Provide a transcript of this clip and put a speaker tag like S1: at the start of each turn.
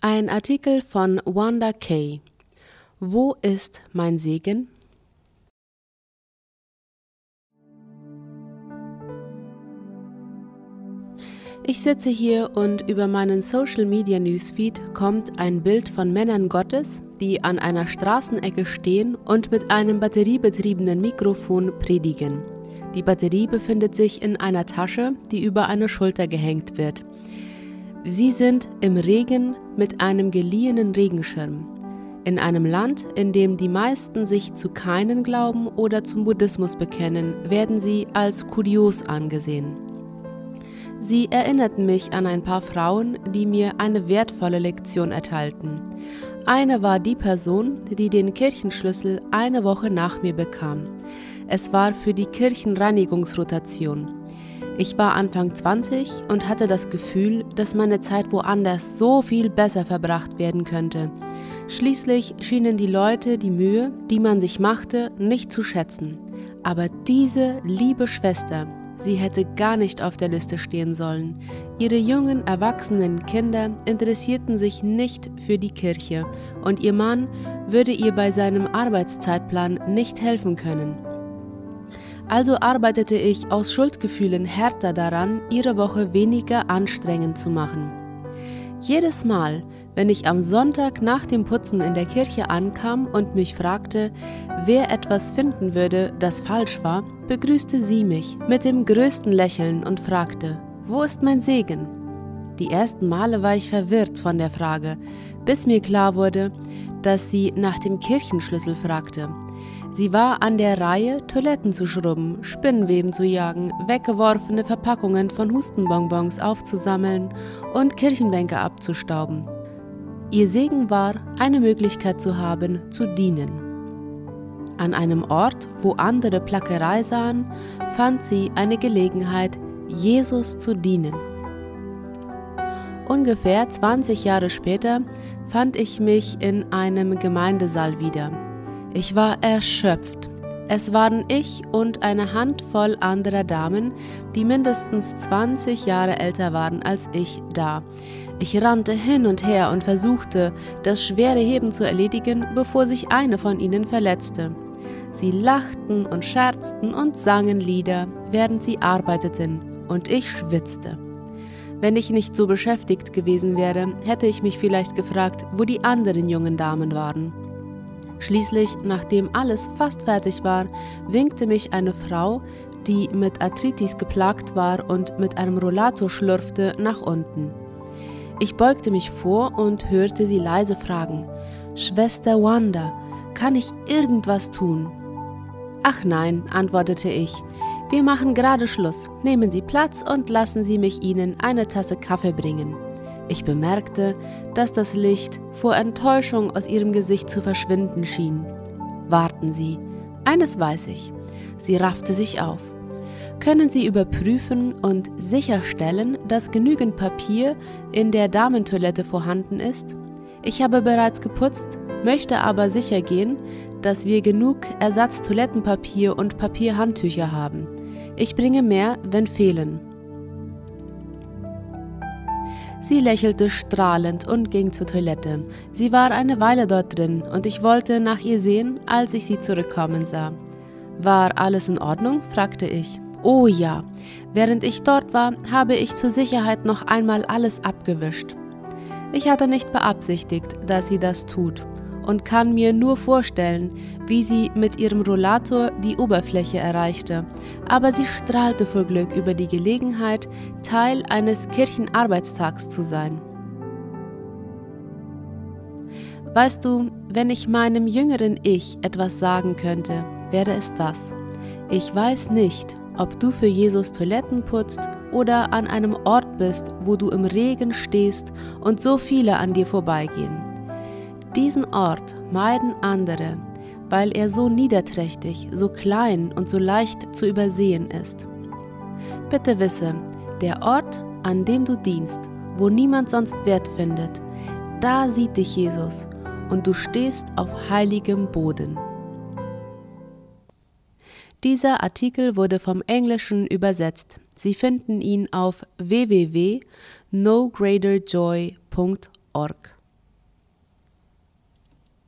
S1: Ein Artikel von Wanda Kay. Wo ist mein Segen? Ich sitze hier und über meinen Social Media Newsfeed kommt ein Bild von Männern Gottes, die an einer Straßenecke stehen und mit einem batteriebetriebenen Mikrofon predigen. Die Batterie befindet sich in einer Tasche, die über eine Schulter gehängt wird. Sie sind im Regen mit einem geliehenen Regenschirm. In einem Land, in dem die meisten sich zu keinen glauben oder zum Buddhismus bekennen, werden sie als kurios angesehen. Sie erinnerten mich an ein paar Frauen, die mir eine wertvolle Lektion erteilten. Eine war die Person, die den Kirchenschlüssel eine Woche nach mir bekam. Es war für die Kirchenreinigungsrotation. Ich war Anfang 20 und hatte das Gefühl, dass meine Zeit woanders so viel besser verbracht werden könnte. Schließlich schienen die Leute die Mühe, die man sich machte, nicht zu schätzen. Aber diese liebe Schwester, sie hätte gar nicht auf der Liste stehen sollen. Ihre jungen, erwachsenen Kinder interessierten sich nicht für die Kirche und ihr Mann würde ihr bei seinem Arbeitszeitplan nicht helfen können. Also arbeitete ich aus Schuldgefühlen härter daran, ihre Woche weniger anstrengend zu machen. Jedes Mal, wenn ich am Sonntag nach dem Putzen in der Kirche ankam und mich fragte, wer etwas finden würde, das falsch war, begrüßte sie mich mit dem größten Lächeln und fragte, wo ist mein Segen? Die ersten Male war ich verwirrt von der Frage, bis mir klar wurde, dass sie nach dem Kirchenschlüssel fragte. Sie war an der Reihe, Toiletten zu schrubben, Spinnenweben zu jagen, weggeworfene Verpackungen von Hustenbonbons aufzusammeln und Kirchenbänke abzustauben. Ihr Segen war, eine Möglichkeit zu haben, zu dienen. An einem Ort, wo andere Plackerei sahen, fand sie eine Gelegenheit, Jesus zu dienen. Ungefähr 20 Jahre später fand ich mich in einem Gemeindesaal wieder. Ich war erschöpft. Es waren ich und eine Handvoll anderer Damen, die mindestens 20 Jahre älter waren als ich, da. Ich rannte hin und her und versuchte, das schwere Heben zu erledigen, bevor sich eine von ihnen verletzte. Sie lachten und scherzten und sangen Lieder, während sie arbeiteten, und ich schwitzte. Wenn ich nicht so beschäftigt gewesen wäre, hätte ich mich vielleicht gefragt, wo die anderen jungen Damen waren. Schließlich, nachdem alles fast fertig war, winkte mich eine Frau, die mit Arthritis geplagt war und mit einem Rollator schlürfte, nach unten. Ich beugte mich vor und hörte sie leise fragen: Schwester Wanda, kann ich irgendwas tun? Ach nein, antwortete ich. Wir machen gerade Schluss. Nehmen Sie Platz und lassen Sie mich Ihnen eine Tasse Kaffee bringen. Ich bemerkte, dass das Licht vor Enttäuschung aus ihrem Gesicht zu verschwinden schien. Warten Sie, eines weiß ich. Sie raffte sich auf. Können Sie überprüfen und sicherstellen, dass genügend Papier in der Damentoilette vorhanden ist? Ich habe bereits geputzt, möchte aber sicher gehen, dass wir genug Ersatz-Toilettenpapier und Papierhandtücher haben. Ich bringe mehr, wenn fehlen. Sie lächelte strahlend und ging zur Toilette. Sie war eine Weile dort drin und ich wollte nach ihr sehen, als ich sie zurückkommen sah. War alles in Ordnung? fragte ich. Oh ja. Während ich dort war, habe ich zur Sicherheit noch einmal alles abgewischt. Ich hatte nicht beabsichtigt, dass sie das tut und kann mir nur vorstellen, wie sie mit ihrem Rollator die Oberfläche erreichte, aber sie strahlte vor Glück über die Gelegenheit, Teil eines Kirchenarbeitstags zu sein. Weißt du, wenn ich meinem jüngeren Ich etwas sagen könnte, wäre es das. Ich weiß nicht, ob du für Jesus Toiletten putzt oder an einem Ort bist, wo du im Regen stehst und so viele an dir vorbeigehen. Diesen Ort meiden andere, weil er so niederträchtig, so klein und so leicht zu übersehen ist. Bitte wisse, der Ort, an dem du dienst, wo niemand sonst Wert findet, da sieht dich Jesus und du stehst auf heiligem Boden. Dieser Artikel wurde vom Englischen übersetzt. Sie finden ihn auf www.nogreaterjoy.org.